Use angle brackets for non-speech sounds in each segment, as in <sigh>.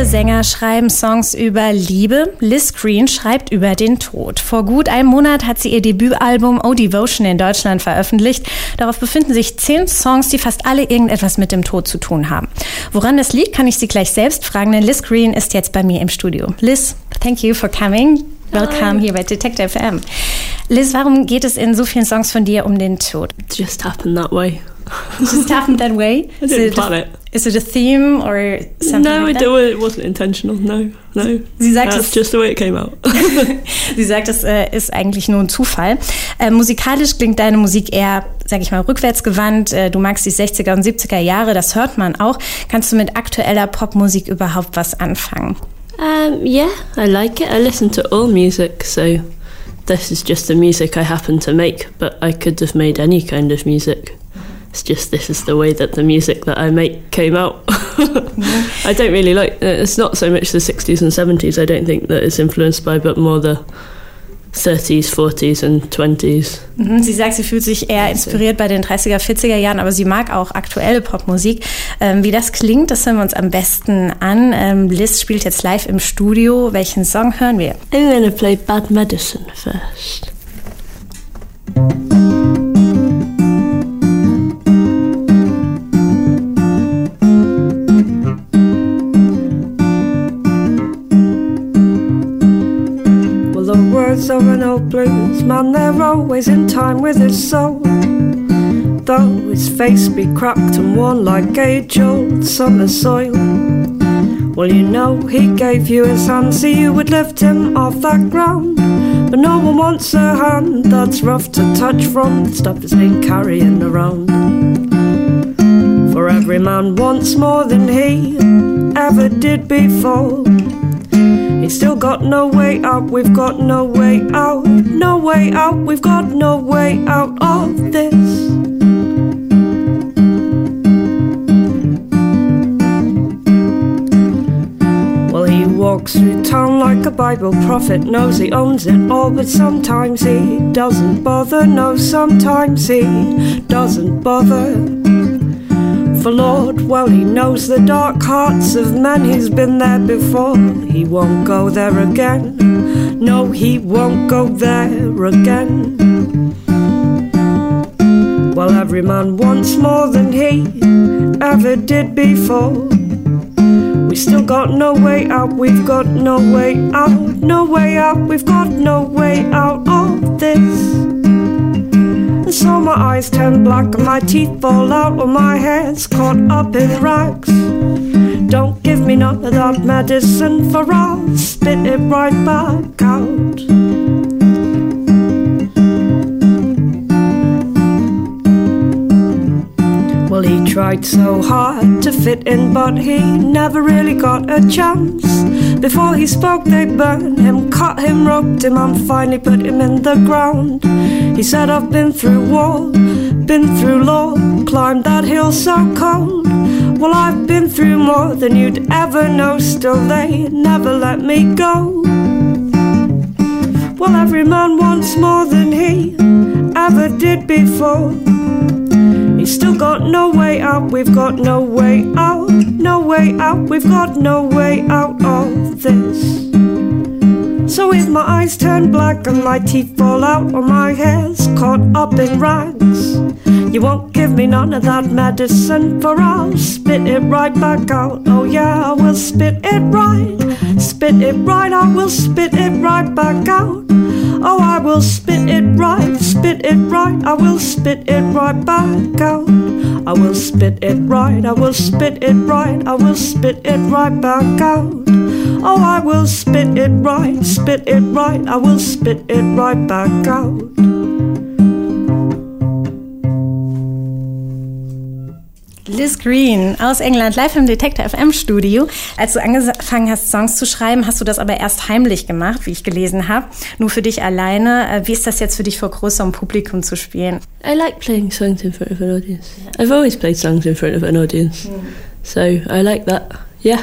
Viele Sänger schreiben Songs über Liebe. Liz Green schreibt über den Tod. Vor gut einem Monat hat sie ihr Debütalbum Oh Devotion in Deutschland veröffentlicht. Darauf befinden sich zehn Songs, die fast alle irgendetwas mit dem Tod zu tun haben. Woran das liegt, kann ich sie gleich selbst fragen, denn Liz Green ist jetzt bei mir im Studio. Liz, thank you for coming. Welcome Hi. here bei Detective FM. Liz, warum geht es in so vielen Songs von dir um den Tod? It just happened that way. It just happened that way? <laughs> I didn't plan it. Is it a theme or something? No, like it, it wasn't intentional. No, no. Sie sagt, That's es, just the way it came out. <laughs> <laughs> Sie sagt, es äh, ist eigentlich nur ein Zufall. Äh, musikalisch klingt deine Musik eher, sag ich mal, rückwärtsgewandt. Äh, du magst die 60er und 70er Jahre, das hört man auch. Kannst du mit aktueller Popmusik überhaupt was anfangen? Um, yeah, I like it. I listen to all music, so this is just the music I happen to make, but I could have made any kind of music. It's just this is the way that the music that I make came out. <laughs> I don't really like uh, it's not so much the 60s and 70s I don't think that it's influenced by, but more the 30s, 40s and 20s. Mhm, sie sagt, sie fühlt sich eher inspiriert bei den 30er, 40er Jahren, aber sie mag auch aktuelle Popmusik. Ähm, wie das klingt, das hören wir uns am besten an. Ähm, Liz spielt jetzt live im Studio. Welchen Song hören wir? I'm gonna play Bad Medicine first. Old blues man, they're always in time with his soul. Though his face be cracked and worn like age old summer soil. Well, you know, he gave you his hand so you would lift him off that ground. But no one wants a hand that's rough to touch from the stuff he's been carrying around. For every man wants more than he ever did before. Got no way out, we've got no way out, no way out, we've got no way out of this. Well, he walks through town like a Bible prophet, knows he owns it all, but sometimes he doesn't bother. No, sometimes he doesn't bother. For Lord, well, He knows the dark hearts of men, He's been there before. He won't go there again. No, He won't go there again. Well, every man wants more than he ever did before. We still got no way out, we've got no way out, no way out, we've got no way out of this. So my eyes turn black and my teeth fall out when my hair's caught up in rags. Don't give me none of that medicine, for I'll spit it right back out. Well, he tried so hard to fit in, but he never really got a chance. Before he spoke, they burned him, cut him, roped him, and finally put him in the ground. He said, I've been through war, been through law, climbed that hill so cold. Well, I've been through more than you'd ever know, still they never let me go. Well, every man wants more than he ever did before. He's still got no way out, we've got no way out, no way out, we've got no way out of this. So if my eyes turn black and my teeth fall out or my hair's caught up in rags, you won't give me none of that medicine, for I'll spit it right back out. Oh yeah, I will spit it right, spit it right, I will spit it right back out. I will spit it right, spit it right, I will spit it right back out. I will spit it right, I will spit it right, I will spit it right back out. Oh, I will spit it right, spit it right, I will spit it right back out. Liz Green aus England, live im Detector FM Studio. Als du angefangen hast, Songs zu schreiben, hast du das aber erst heimlich gemacht, wie ich gelesen habe. Nur für dich alleine. Äh, wie ist das jetzt für dich vor größerem Publikum zu spielen? I like playing songs in front of an audience. I've always played songs in front of an audience. Mm. So I like that. Yeah.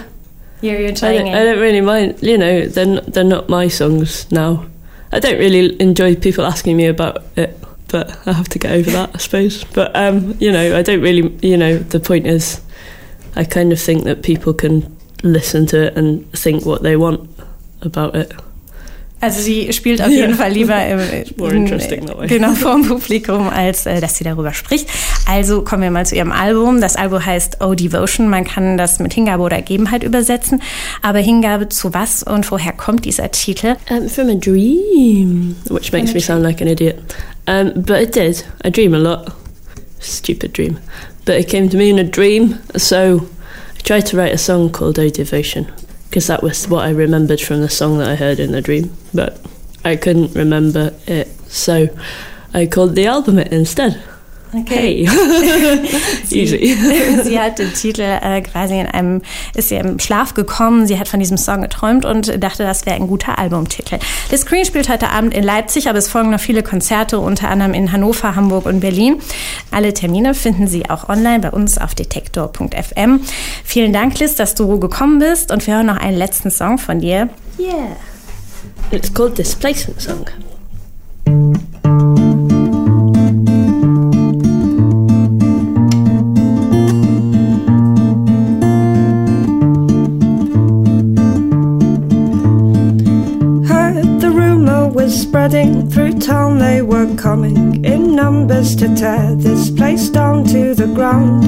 You're, you're trying I don't, I don't really mind. You know, they're, they're not my songs now. I don't really enjoy people asking me about it. But I have to get over that, I suppose. But um, you know, I don't really, you know, the point is, I kind of think that people can listen to it and think what they want about it. Also sie spielt auf jeden Ja. Fall lieber im, way. genau vor dem Publikum, als äh, dass sie darüber spricht. Also kommen wir mal zu ihrem Album. Das Album heißt Oh Devotion. Man kann das mit Hingabe oder Gebenheit übersetzen. Aber Hingabe zu was und woher kommt dieser Titel? Um, from a dream, which makes me sound like an idiot. Um, but it did. I dream a lot. Stupid dream. But it came to me in a dream, so I tried to write a song called Oh Devotion, because that was what I remembered from the song that I heard in the dream. But I couldn't remember it, so I called the album it instead. Hey. <laughs> Easy. <laughs> sie hat den Titel äh, quasi in einem, ist sie im Schlaf gekommen. Sie hat von diesem Song geträumt und dachte, das wäre ein guter Albumtitel. The Screen spielt heute Abend in Leipzig, aber es folgen noch viele Konzerte, unter anderem in Hannover, Hamburg und Berlin. Alle Termine finden Sie auch online bei uns auf detektor.fm. Vielen Dank, Liz, dass du gekommen bist und wir hören noch einen letzten Song von dir. Yeah. It's called Displacement Song. Coming in numbers to tear this place down to the ground.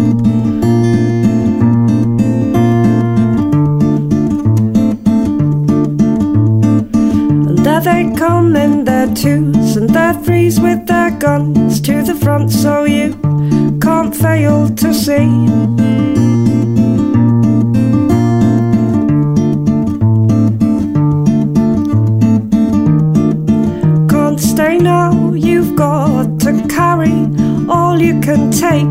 And there they come in their twos and their threes with their guns to the front, so you can't fail to see. Take.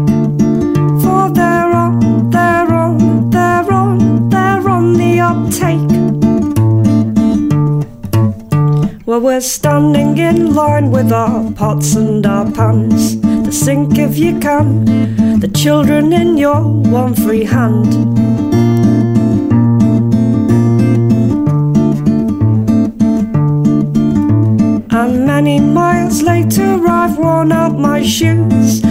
For they're on, they're on, they're on, they're on the uptake. Well, we're standing in line with our pots and our pans. The sink if you can, the children in your one free hand. And many miles later, I've worn out my shoes.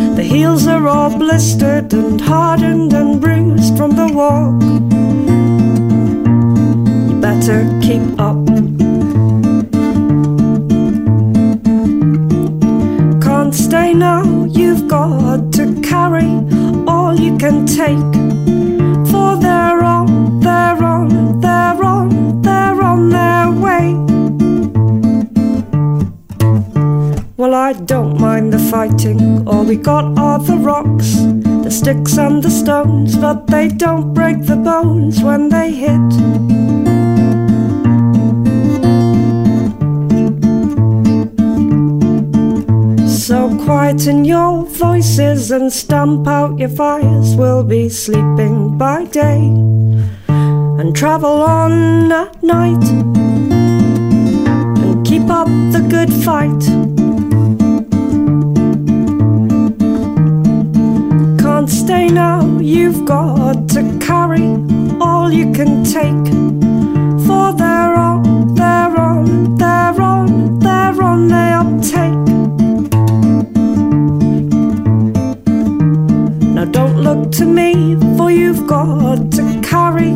All blistered and hardened and bruised from the walk. You better keep up. Can't stay now, you've got to carry all you can take. Well, I don't mind the fighting. All we got are the rocks, the sticks and the stones, but they don't break the bones when they hit. So quieten your voices and stamp out your fires. We'll be sleeping by day and travel on at night and keep up the good fight. Can't stay now, you've got to carry all you can take. For they're on, they're on, they're on, they're on, they uptake. Now don't look to me, for you've got to carry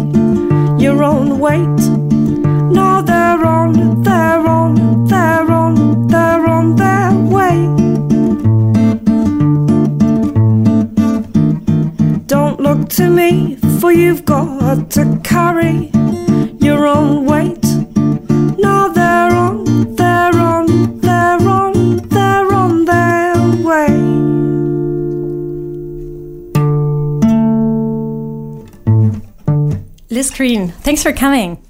me, for you've got to carry your own weight. Now they're on, they're on, they're on, they're on their way. Liz Green, thanks for coming.